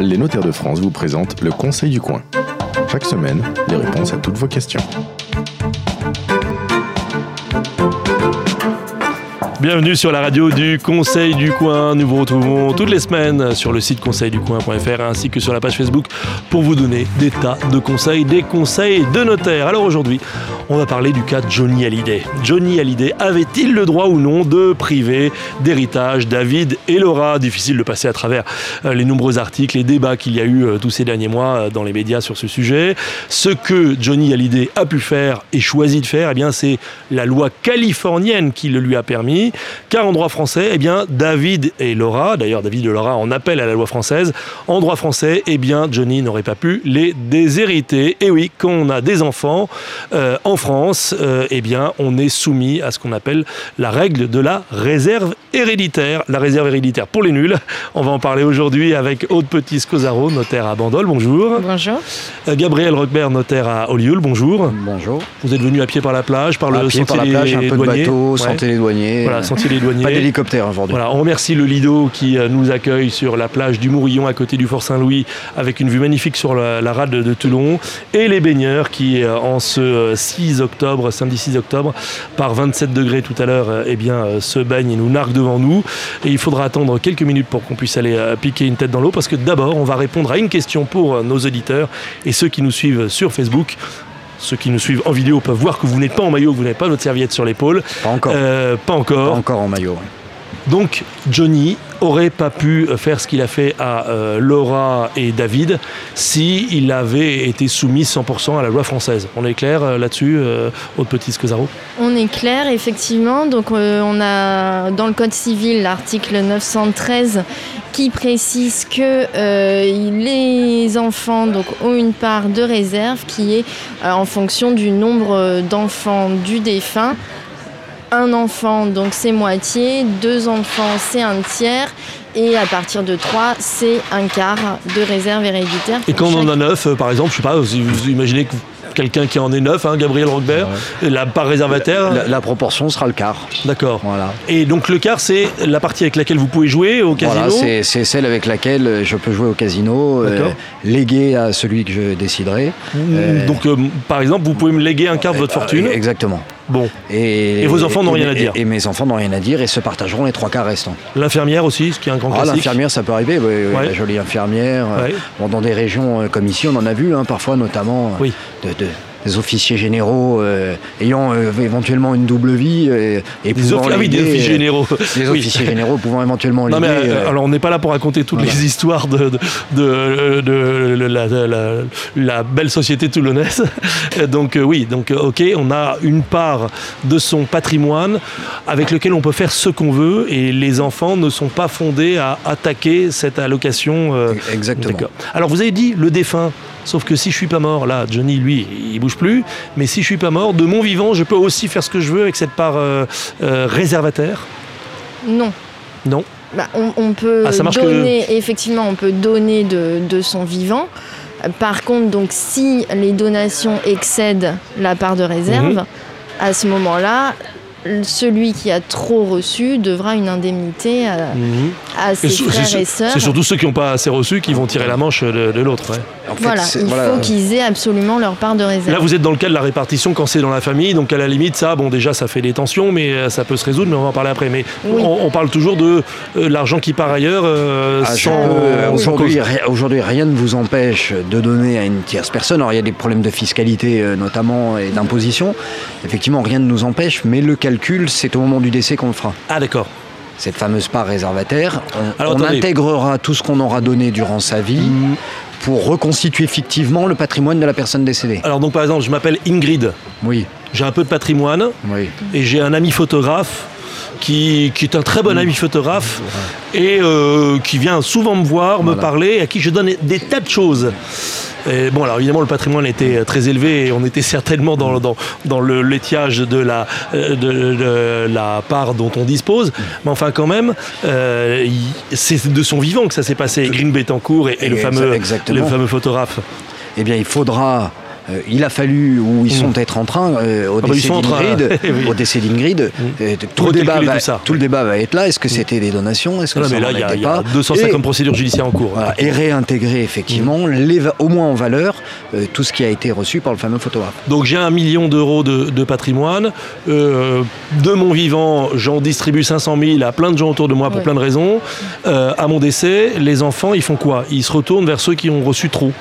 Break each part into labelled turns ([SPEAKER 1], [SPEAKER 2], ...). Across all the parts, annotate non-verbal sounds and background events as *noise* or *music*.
[SPEAKER 1] Les notaires de France vous présentent le Conseil du coin. Chaque semaine, les réponses à toutes vos questions.
[SPEAKER 2] Bienvenue sur la radio du Conseil du Coin. Nous vous retrouvons toutes les semaines sur le site conseilducoin.fr ainsi que sur la page Facebook pour vous donner des tas de conseils, des conseils de notaires. Alors aujourd'hui, on va parler du cas de Johnny Hallyday. Johnny Hallyday avait-il le droit ou non de priver d'héritage David et Laura? Difficile de passer à travers euh, les nombreux articles et débats qu'il y a eu euh, tous ces derniers mois euh, dans les médias sur ce sujet. Ce que Johnny Hallyday a pu faire et choisi de faire, eh bien, c'est la loi californienne qui le lui a permis. Car en droit français, eh bien, David et Laura, d'ailleurs David et Laura en appellent à la loi française, en droit français, eh bien, Johnny n'aurait pas pu les déshériter. Et oui, quand on a des enfants en France, euh, eh bien, on est soumis à ce qu'on appelle la règle de la réserve héréditaire. La réserve héréditaire pour les nuls. On va en parler aujourd'hui avec Aude Petit-Scosaro, notaire à Bandol. Bonjour.
[SPEAKER 3] Bonjour.
[SPEAKER 2] Euh, Gabriel Roquebert, notaire à Olioul. Bonjour.
[SPEAKER 4] Bonjour.
[SPEAKER 2] Vous êtes venu à pied par la plage, par
[SPEAKER 4] le
[SPEAKER 2] sentier
[SPEAKER 4] par la plage, un peu de bateau, sentier les douaniers.
[SPEAKER 2] Voilà, sentier les douaniers.
[SPEAKER 4] Pas d'hélicoptère aujourd'hui.
[SPEAKER 2] Voilà, on remercie le Lido qui euh, nous accueille sur la plage du Mourillon à côté du Fort Saint-Louis avec une vue magnifique sur la, rade de, Toulon et les baigneurs qui en ce 6 octobre, samedi 6 octobre, par 27 degrés tout à l'heure, eh bien, euh, se baigne et nous nargue devant nous. Et il faudra attendre quelques minutes pour qu'on puisse aller euh, piquer une tête dans l'eau, parce que d'abord, on va répondre à une question pour euh, nos auditeurs et ceux qui nous suivent sur Facebook ceux qui nous suivent en vidéo peuvent voir que vous n'êtes pas en maillot, que vous n'avez pas votre serviette sur l'épaule.
[SPEAKER 4] Pas encore.
[SPEAKER 2] pas encore.
[SPEAKER 4] Pas encore en maillot.
[SPEAKER 2] Donc Johnny aurait pas pu faire ce qu'il a fait à euh, Laura et David si avait été soumis 100% à la loi française. On est clair euh, là-dessus, euh, Aude Petit Scosaro
[SPEAKER 3] On est clair, effectivement. Donc on a dans le Code civil l'article 913 qui précise que les enfants donc, ont une part de réserve qui est en fonction du nombre d'enfants du défunt un enfant, donc c'est moitié, deux enfants, c'est un tiers, et à partir de trois, c'est un quart de réserve héréditaire.
[SPEAKER 2] Et quand on en a neuf, euh, par exemple, je sais pas, vous imaginez que quelqu'un qui en est neuf, hein, Gabriel Roquebert, la part réservataire
[SPEAKER 4] la, proportion sera le quart.
[SPEAKER 2] D'accord. Voilà. Et donc le quart, c'est la partie avec laquelle vous pouvez jouer au casino
[SPEAKER 4] Voilà, c'est celle avec laquelle je peux jouer au casino, euh, léguer à celui que je déciderai.
[SPEAKER 2] Mmh, euh, donc par exemple, vous pouvez me léguer un quart de votre fortune
[SPEAKER 4] Exactement.
[SPEAKER 2] Bon. Et, vos enfants n'ont rien à dire
[SPEAKER 4] et, mes enfants n'ont rien à dire et se partageront les trois quarts restants.
[SPEAKER 2] L'infirmière aussi, ce qui est un grand ah,
[SPEAKER 4] L'infirmière, ça peut arriver, la jolie infirmière. Bon, dans des régions euh, comme ici, on en a vu, hein, parfois notamment euh, de, des officiers généraux euh, ayant euh, éventuellement une double vie euh, et pouvant
[SPEAKER 2] ah oui, des officiers généraux.
[SPEAKER 4] Des officiers généraux pouvant éventuellement
[SPEAKER 2] non, mais, alors on n'est pas là pour raconter toutes les histoires de, de, de, la, la, belle société toulonnaise. *laughs* Donc oui, donc ok, on a une part de son patrimoine avec lequel on peut faire ce qu'on veut et les enfants ne sont pas fondés à attaquer cette allocation.
[SPEAKER 4] Exactement.
[SPEAKER 2] Alors vous avez dit le défunt. Sauf que si je suis pas mort, là, Johnny, lui, il bouge plus. Mais si je suis pas mort, de mon vivant, je peux aussi faire ce que je veux avec cette part euh, euh, réservataire
[SPEAKER 3] Non.
[SPEAKER 2] Non.
[SPEAKER 3] Bah, on, peut ah, donner, effectivement, on peut donner de, son vivant. Par contre, donc, si les donations excèdent la part de réserve, mhm. à ce moment-là, celui qui a trop reçu devra une indemnité à, mhm. ses frères et sœurs.
[SPEAKER 2] C'est surtout ceux qui n'ont pas assez reçu qui vont tirer la manche de, l'autre.
[SPEAKER 3] voilà, il faut qu'ils aient absolument leur part de réserve.
[SPEAKER 2] Là, vous êtes dans le cas de la répartition quand c'est dans la famille, donc à la limite, ça, bon, déjà, ça fait des tensions, mais euh, ça peut se résoudre, mais on va en parler après. Mais on, parle toujours de euh, l'argent qui part ailleurs euh, ah, sans,
[SPEAKER 4] Aujourd'hui, rien ne vous empêche de donner à une tierce personne. Alors, il y a des problèmes de fiscalité, notamment, et d'imposition. Effectivement, rien ne nous empêche, mais le calcul, c'est au moment du décès qu'on le fera.
[SPEAKER 2] Ah, d'accord
[SPEAKER 4] cette fameuse part réservataire. On, intégrera tout ce qu'on aura donné durant sa vie. Mm pour reconstituer fictivement le patrimoine de la personne décédée.
[SPEAKER 2] Alors donc par exemple, je m'appelle Ingrid.
[SPEAKER 4] Oui.
[SPEAKER 2] J'ai un peu de patrimoine.
[SPEAKER 4] Oui.
[SPEAKER 2] Et j'ai un ami photographe qui, est un très bon ami photographe et euh, qui vient souvent me voir, me parler, à qui je donne des tas de choses bon, alors évidemment, le patrimoine était très élevé et on était certainement dans, dans, le laitiage de la, de, la part dont on dispose. Mais enfin, quand même, euh, c'est de son vivant que ça s'est passé. Green Betancourt et, et le, fameux, le fameux photographe.
[SPEAKER 4] Eh bien, il faudra il a fallu, ou ils sont peut-être en train, au, ah décès d'Ingrid, *laughs* au décès d'Ingrid, tout, le débat va, tout, le débat va être là. Est-ce que c'était des donations? Est-ce que
[SPEAKER 2] non,
[SPEAKER 4] ça
[SPEAKER 2] mais là, il y, a 250 procédures judiciaires en cours.
[SPEAKER 4] et réintégrer effectivement, les, au moins en valeur, tout ce qui a été reçu par le fameux photographe.
[SPEAKER 2] Donc j'ai un million d'euros de, patrimoine. de mon vivant, j'en distribue 500 000 à plein de gens autour de moi pour plein de raisons. à mon décès, les enfants, ils font quoi? Ils se retournent vers ceux qui ont reçu trop.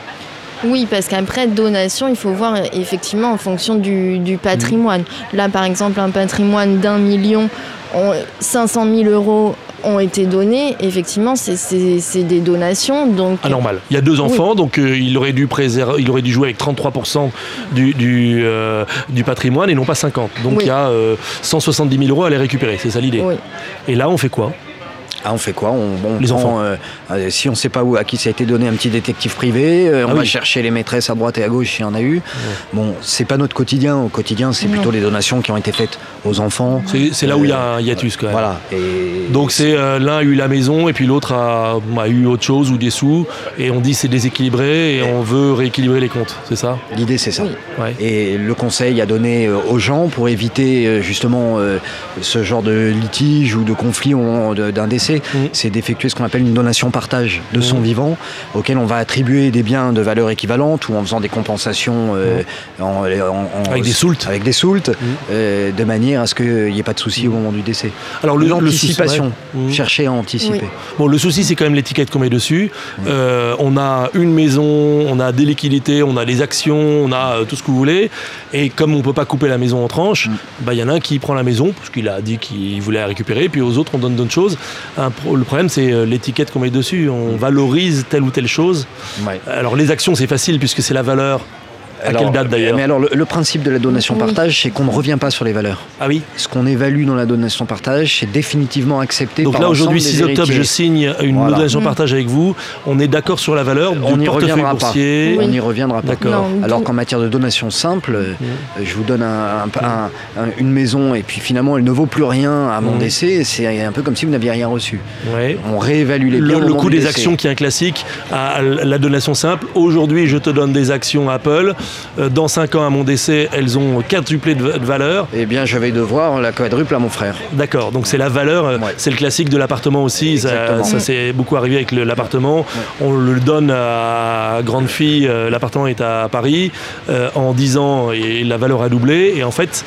[SPEAKER 3] Oui, parce qu'après donation, il faut voir effectivement en fonction du, patrimoine. Là, par exemple, un patrimoine d'un million, 500 000 euros ont été donnés. Effectivement, c'est des donations. Donc...
[SPEAKER 2] Ah, normal. Il y a deux enfants, donc euh, il, aurait dû préserver, il aurait dû jouer avec 33% du, du, euh, du, patrimoine et non pas 50. Donc il y a 170 euh, 000 euros à les récupérer. C'est ça l'idée. Et là, on fait quoi?
[SPEAKER 4] Ah, on fait quoi on, les enfants. Euh, euh, si on ne sait pas où, à qui ça a été donné, un petit détective privé. Euh, on ah va chercher les maîtresses à droite et à gauche, il y en a eu. Bon, c'est pas notre quotidien. Au quotidien, c'est plutôt les donations qui ont été faites aux enfants.
[SPEAKER 2] C'est là où il y a un hiatus quand même.
[SPEAKER 4] Voilà.
[SPEAKER 2] Et Donc c'est l'un a eu la maison et puis l'autre a, eu autre chose ou des sous et on dit c'est déséquilibré et, on veut rééquilibrer les comptes, c'est ça?
[SPEAKER 4] L'idée c'est ça. Et le conseil a donné aux gens pour éviter justement ce genre de litige ou de conflit d'un décès Mm. c'est d'effectuer ce qu'on appelle une donation partage de son mm. vivant, auquel on va attribuer des biens de valeur équivalente ou en faisant des compensations euh,
[SPEAKER 2] mm. avec des soultes,
[SPEAKER 4] avec des soultes euh, de manière à ce qu'il n'y ait pas de souci au moment du décès. Alors l'anticipation, chercher à anticiper.
[SPEAKER 2] Bon, le souci c'est quand même l'étiquette qu'on met dessus. Euh, on a une maison, on a des liquidités, on a des actions, on a tout ce que vous voulez, et comme on ne peut pas couper la maison en tranches, bah, il y en a un qui prend la maison parce qu'il a dit qu'il voulait la récupérer, puis aux autres on donne d'autres choses le problème, c'est euh, l'étiquette qu'on met dessus. On valorise telle ou telle chose. Alors les actions, c'est facile puisque c'est la valeur à quelle date d'ailleurs
[SPEAKER 4] Mais alors, le, principe de la donation-partage, c'est qu'on ne revient pas sur les valeurs.
[SPEAKER 2] Ah oui
[SPEAKER 4] Ce qu'on évalue dans la donation-partage, c'est définitivement accepté
[SPEAKER 2] Donc là, aujourd'hui, 6 octobre, je signe une donation-partage avec vous. On est d'accord sur la valeur
[SPEAKER 4] on
[SPEAKER 2] du
[SPEAKER 4] portefeuille
[SPEAKER 2] boursier.
[SPEAKER 4] On n'y reviendra pas. D'accord. Alors qu'en matière de donation simple, euh, je vous donne une maison et puis finalement, elle ne vaut plus rien à mon décès. C'est un peu comme si vous n'aviez rien reçu. On réévalue les biens.
[SPEAKER 2] Le, coût des actions qui est un classique à la donation simple. Aujourd'hui, je te donne des actions Apple. Euh, dans 5 ans à mon décès, elles ont quadruplé de valeur.
[SPEAKER 4] Eh bien, je vais devoir la quadruple à mon frère.
[SPEAKER 2] D'accord, donc c'est la valeur, euh, c'est le classique de l'appartement aussi. Ça, s'est beaucoup arrivé avec l'appartement. On le donne à grande fille, euh, l'appartement est à Paris. en 10 ans, et la valeur a doublé. Et en fait,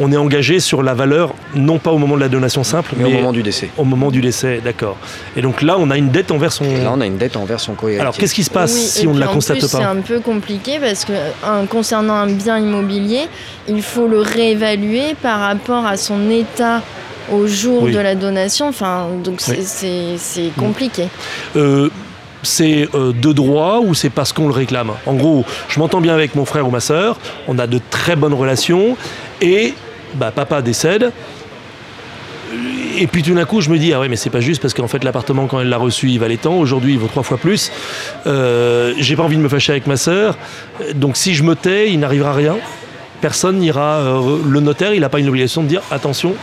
[SPEAKER 2] on est engagé sur la valeur, non pas au moment de la donation simple,
[SPEAKER 4] mais, au moment du décès.
[SPEAKER 2] Au moment du décès, d'accord. Et donc là, on a une dette envers son.
[SPEAKER 4] là, on a une dette envers son cohéritier.
[SPEAKER 2] Alors, qu'est-ce qui se passe si on ne la constate pas
[SPEAKER 3] C'est un peu compliqué parce que concernant un bien immobilier, il faut le réévaluer par rapport à son état au jour de la donation. Enfin, donc c'est compliqué.
[SPEAKER 2] Euh, c'est euh, de droit ou c'est parce qu'on le réclame? En gros, je m'entends bien avec mon frère ou ma soeur, on a de très bonnes relations et bah, papa décède. Et puis tout d'un coup, je me dis, ah ouais, mais c'est pas juste parce qu'en fait, l'appartement, quand elle l'a reçu, il valait tant. Aujourd'hui, il vaut trois fois plus. Euh, j'ai pas envie de me fâcher avec ma sœur. Donc si je me tais, il n'arrivera rien. Personne n'ira. Euh, le notaire, il n'a pas une obligation de dire, attention,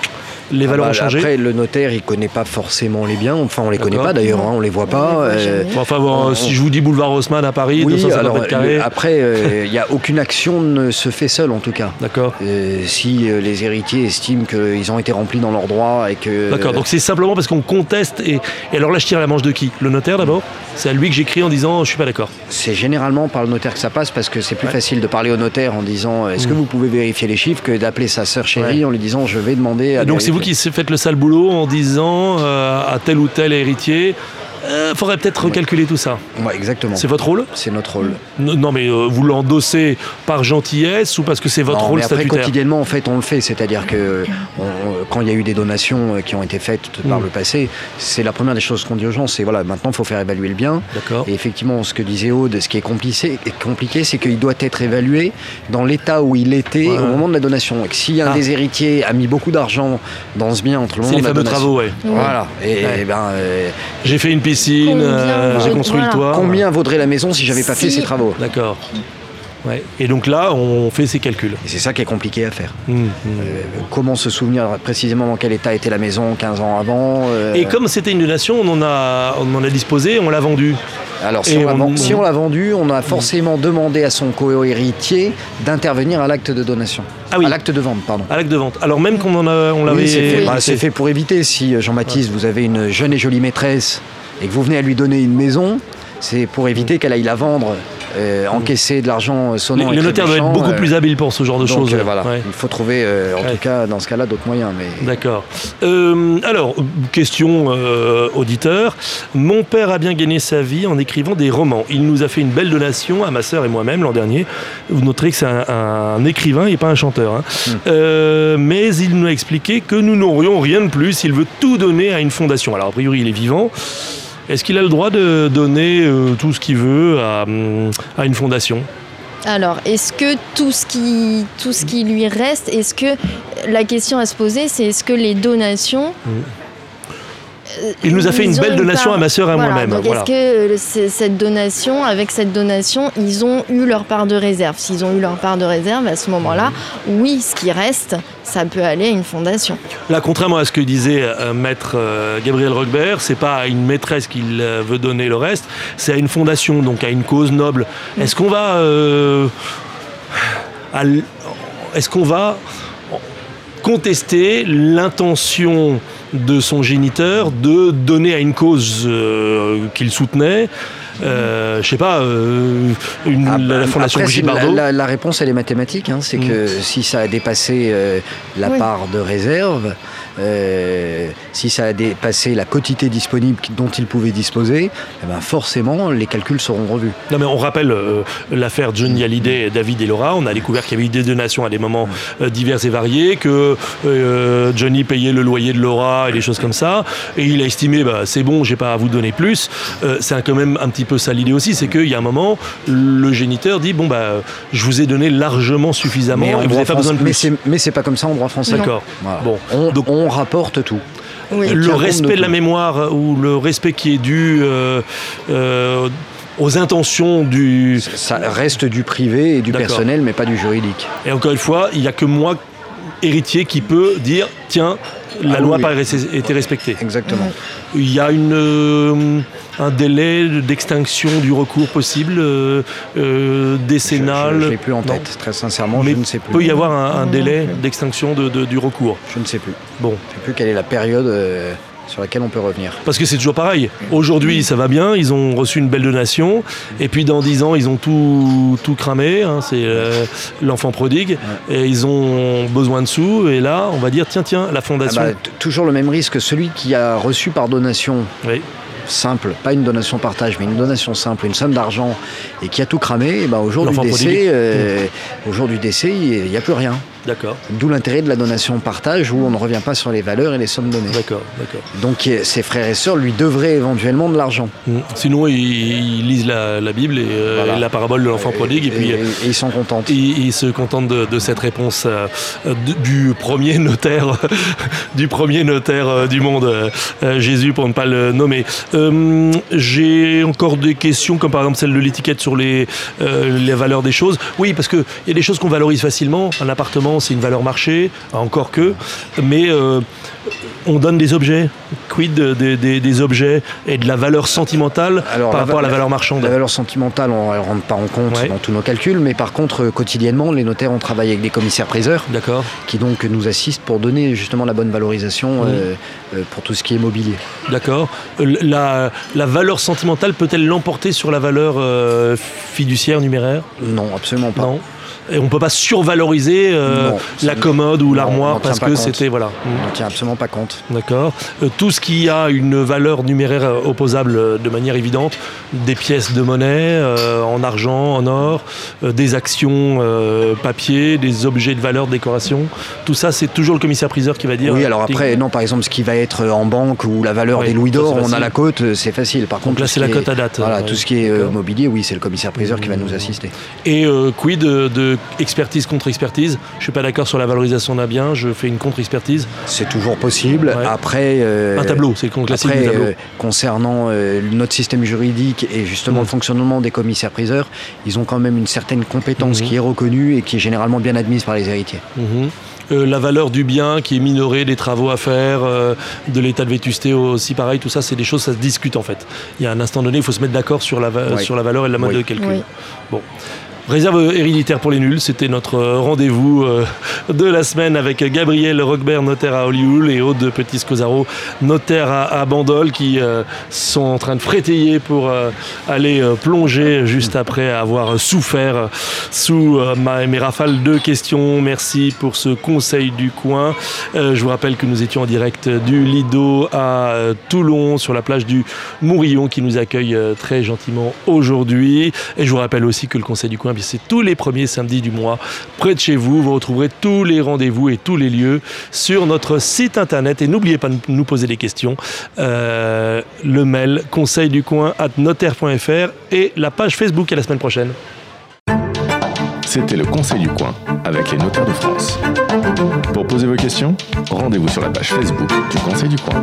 [SPEAKER 2] les ah valeurs bah, ont changé.
[SPEAKER 4] Après, le notaire, il connaît pas forcément les biens. Enfin, on les connaît pas d'ailleurs, hein, on les voit pas.
[SPEAKER 2] Euh, enfin, si je vous dis boulevard Haussmann à Paris, oui, 250 mètres carrés.
[SPEAKER 4] après, euh, il n'y a aucune action ne se fait seule en tout cas.
[SPEAKER 2] D'accord.
[SPEAKER 4] Euh, si les héritiers estiment qu'ils ont été remplis dans leurs droits et que.
[SPEAKER 2] D'accord. Donc c'est simplement parce qu'on conteste et, et, alors là, je tire la manche de qui? Le notaire d'abord? C'est à lui que j'écris en disant je suis pas d'accord.
[SPEAKER 4] C'est généralement par le notaire que ça passe parce que c'est plus facile de parler au notaire en disant est-ce que mm. vous pouvez vérifier les chiffres que d'appeler sa sœur chérie en lui disant je vais demander. À
[SPEAKER 2] donc c'est vous qui faites le sale boulot en disant euh, à tel ou tel héritier euh, faudrait peut-être recalculer tout ça.
[SPEAKER 4] Ouais, exactement.
[SPEAKER 2] C'est votre rôle
[SPEAKER 4] C'est notre rôle.
[SPEAKER 2] Non, mais euh, vous l'endossez par gentillesse ou parce que c'est votre rôle mais après,
[SPEAKER 4] quotidiennement, en fait, on le fait. C'est-à-dire que quand il y a eu des donations euh, qui ont été faites par mm. le passé, c'est la première des choses qu'on dit aux gens. C'est voilà, maintenant, il faut faire évaluer le bien.
[SPEAKER 2] D'accord.
[SPEAKER 4] Et effectivement, ce que disait Aude, ce qui est compliqué, compliqué c'est qu'il doit être évalué dans l'état où il était au moment de la donation. Et que si un ah. des héritiers a mis beaucoup d'argent dans ce bien entre le moment de la donation,
[SPEAKER 2] travaux, ouais.
[SPEAKER 4] Voilà. Et, ben,
[SPEAKER 2] j'ai fait une piscine, euh, j'ai construit le toit.
[SPEAKER 4] Combien vaudrait la maison si j'avais pas fait ces travaux
[SPEAKER 2] D'accord. Et donc là, on fait ces calculs.
[SPEAKER 4] Et c'est ça qui est compliqué à faire. Mmh, mmh. Euh, comment se souvenir précisément dans quel état était la maison 15 ans avant
[SPEAKER 2] euh, Et comme c'était une donation, on en a, on en a disposé, on l'a vendu.
[SPEAKER 4] Alors, si on, l'a vendu, on a forcément demandé à son co-héritier d'intervenir à l'acte de donation.
[SPEAKER 2] Ah oui.
[SPEAKER 4] À l'acte de vente, pardon.
[SPEAKER 2] À l'acte de vente. Alors, même qu'on en a, on l'avait.
[SPEAKER 4] c'est bah, fait, pour éviter. Si euh, Jean-Baptiste, vous avez une jeune et jolie maîtresse et que vous venez à lui donner une maison, c'est pour éviter qu'elle aille la vendre euh, encaisser de l'argent sonnant.
[SPEAKER 2] Les, notaires doivent être beaucoup euh, plus habiles pour ce genre de choses.
[SPEAKER 4] Euh, voilà, il faut trouver, en tout cas, dans ce cas-là, d'autres moyens. Mais...
[SPEAKER 2] D'accord. alors, question auditeur. Mon père a bien gagné sa vie en écrivant des romans. Il nous a fait une belle donation à ma sœur et moi-même l'an dernier. Vous noterez que c'est un, écrivain et pas un chanteur. Hein. Hmm. mais il nous a expliqué que nous n'aurions rien de plus. Il veut tout donner à une fondation. Alors, a priori, il est vivant. Est-ce qu'il a le droit de donner euh, tout ce qu'il veut à, une fondation?
[SPEAKER 3] Alors, est-ce que tout ce qui, tout ce qui lui reste, est-ce que la question à se poser, c'est est-ce que les donations mmh.
[SPEAKER 2] Il nous a fait une belle donation à ma sœur et à moi-même.
[SPEAKER 3] est-ce que cette donation, avec cette donation, ils ont eu leur part de réserve? S'ils ont eu leur part de réserve, à ce moment-là, oui, ce qui reste, ça peut aller à une fondation.
[SPEAKER 2] Là, contrairement à ce que disait euh, maître euh, Gabriel Rockbert, c'est pas à une maîtresse qu'il euh, veut donner le reste, c'est à une fondation, donc à une cause noble. Est-ce qu'on va est-ce qu'on va contester l'intention de son géniteur de donner à une cause euh, qu'il soutenait euh, je sais pas, euh, une, ah, la, fondation
[SPEAKER 4] Brigitte la, la, réponse, elle est mathématique. Hein. c'est mm. que si ça a dépassé la part de réserve, euh, si ça a dépassé la quantité disponible dont il pouvait disposer, eh ben forcément les calculs seront revus.
[SPEAKER 2] Non mais on rappelle euh, l'affaire Johnny Hallyday, David et Laura. On a découvert qu'il y avait eu des donations à des moments euh, divers et variés, que Johnny payait le loyer de Laura et des choses comme ça, et il a estimé bah, c'est bon, j'ai pas à vous donner plus. c'est quand même un petit peu ça l'idée aussi, c'est qu'il y a un moment le géniteur dit bon bah je vous ai donné largement suffisamment et vous n'avez pas besoin de plus.
[SPEAKER 4] Mais c'est pas comme ça en droit français.
[SPEAKER 2] D'accord.
[SPEAKER 4] Bon, donc on rapporte tout.
[SPEAKER 2] le respect de, la mémoire ou le respect qui est dû euh, euh, aux intentions du...
[SPEAKER 4] Ça reste du privé et du personnel, mais pas du juridique.
[SPEAKER 2] Et encore une fois, il n'y a que moi, héritier, qui peut dire, tiens, la ah loi n'a pas été respectée.
[SPEAKER 4] Exactement.
[SPEAKER 2] Il y a une, euh, un délai d'extinction du recours possible, euh, euh, décennal.
[SPEAKER 4] Je ne l'ai plus en tête, très sincèrement,
[SPEAKER 2] Mais
[SPEAKER 4] je ne sais plus.
[SPEAKER 2] peut y avoir un, délai d'extinction de, du recours
[SPEAKER 4] Je ne sais plus. Bon. Je ne sais plus quelle est la période sur laquelle on peut revenir.
[SPEAKER 2] Parce que c'est toujours pareil. Aujourd'hui, ça va bien, ils ont reçu une belle donation, et puis dans 10 ans, ils ont tout, tout cramé, hein, c'est euh, l'enfant prodigue, et ils ont besoin de sous, et là, on va dire, tiens, tiens, la fondation... Ah bah,
[SPEAKER 4] toujours le même risque, celui qui a reçu par donation... simple, pas une donation partage, mais une donation simple, une somme d'argent, et qui a tout cramé, et bah, au jour du décès, euh, au jour du décès, il n'y a plus rien.
[SPEAKER 2] D'accord.
[SPEAKER 4] D'où l'intérêt de la donation partage où on ne revient pas sur les valeurs et les sommes données.
[SPEAKER 2] D'accord, d'accord.
[SPEAKER 4] Donc ses frères et sœurs lui devraient éventuellement de l'argent.
[SPEAKER 2] Mmh. Sinon, ils, lisent la, Bible euh, et la parabole de l'enfant prodigue et, puis
[SPEAKER 4] ils sont contents.
[SPEAKER 2] Ils, se contentent de, cette réponse euh, du premier notaire, *laughs* du premier notaire euh, du monde, Jésus pour ne pas le nommer. J'ai encore des questions comme par exemple celle de l'étiquette sur les, les valeurs des choses. Oui, parce qu'il y a des choses qu'on valorise facilement. Un appartement c'est une valeur marché, encore que, mais euh, on donne des objets. Quid des objets et de la valeur sentimentale par rapport à la valeur marchande?
[SPEAKER 4] La valeur sentimentale, on ne rentre pas en compte dans tous nos calculs, mais par contre, euh, quotidiennement, les notaires ont travaillé avec des commissaires-priseurs qui donc nous assistent pour donner justement la bonne valorisation euh, pour tout ce qui est mobilier.
[SPEAKER 2] D'accord. La, valeur sentimentale peut-elle l'emporter sur la valeur fiduciaire numéraire?
[SPEAKER 4] Non, absolument pas.
[SPEAKER 2] Non et on peut pas survaloriser euh, la commode ou l'armoire parce que c'était voilà.
[SPEAKER 4] On ne tient absolument pas compte.
[SPEAKER 2] D'accord. Euh, tout ce qui a une valeur numéraire euh, opposable de manière évidente, des pièces de monnaie en argent, en or, des actions papier, des objets de valeur, de décoration, tout ça c'est toujours le commissaire priseur qui va dire.
[SPEAKER 4] Oui, alors après non par exemple ce qui va être en banque ou la valeur des louis d'or, on a la cote, c'est facile. Par contre
[SPEAKER 2] là c'est la cote à date.
[SPEAKER 4] Voilà, tout ce qui est mobilier, oui, c'est le commissaire priseur qui va nous assister.
[SPEAKER 2] Et quid de expertise contre expertise. Je suis pas d'accord sur la valorisation d'un bien, je fais une contre-expertise.
[SPEAKER 4] C'est toujours possible. Après,
[SPEAKER 2] euh, un tableau, c'est le classique du tableau. Euh,
[SPEAKER 4] concernant euh, notre système juridique et justement le mmh. fonctionnement des commissaires-priseurs, ils ont quand même une certaine compétence mmh. qui est reconnue et qui est généralement bien admise par les héritiers.
[SPEAKER 2] Mmh. la valeur du bien qui est minorée, des travaux à faire, de l'état de vétusté aussi pareil, tout ça, c'est des choses, ça se discute en fait. Il y a un instant donné, il faut se mettre d'accord sur la, sur la valeur et la mode de calcul. Bon. Réserve héréditaire pour les nuls, c'était notre rendez-vous euh, de la semaine avec Gabriel Roquebert, notaire à Hollywood, et Aude Petit-Scosaro, notaire à, Bandol, qui euh, sont en train de frétayer pour euh, aller plonger juste après avoir souffert sous mes rafales de questions. Merci pour ce conseil du coin. je vous rappelle que nous étions en direct du Lido à Toulon, sur la plage du Mourillon, qui nous accueille très gentiment aujourd'hui. Et je vous rappelle aussi que le conseil du coin c'est tous les premiers samedis du mois près de chez vous. Vous retrouverez tous les rendez-vous et tous les lieux sur notre site internet. Et n'oubliez pas de nous poser des questions. Euh, le mail conseil du coin at notaire.fr et la page Facebook à la semaine prochaine.
[SPEAKER 1] C'était le Conseil du coin avec les notaires de France. Pour poser vos questions, rendez-vous sur la page Facebook du Conseil du coin.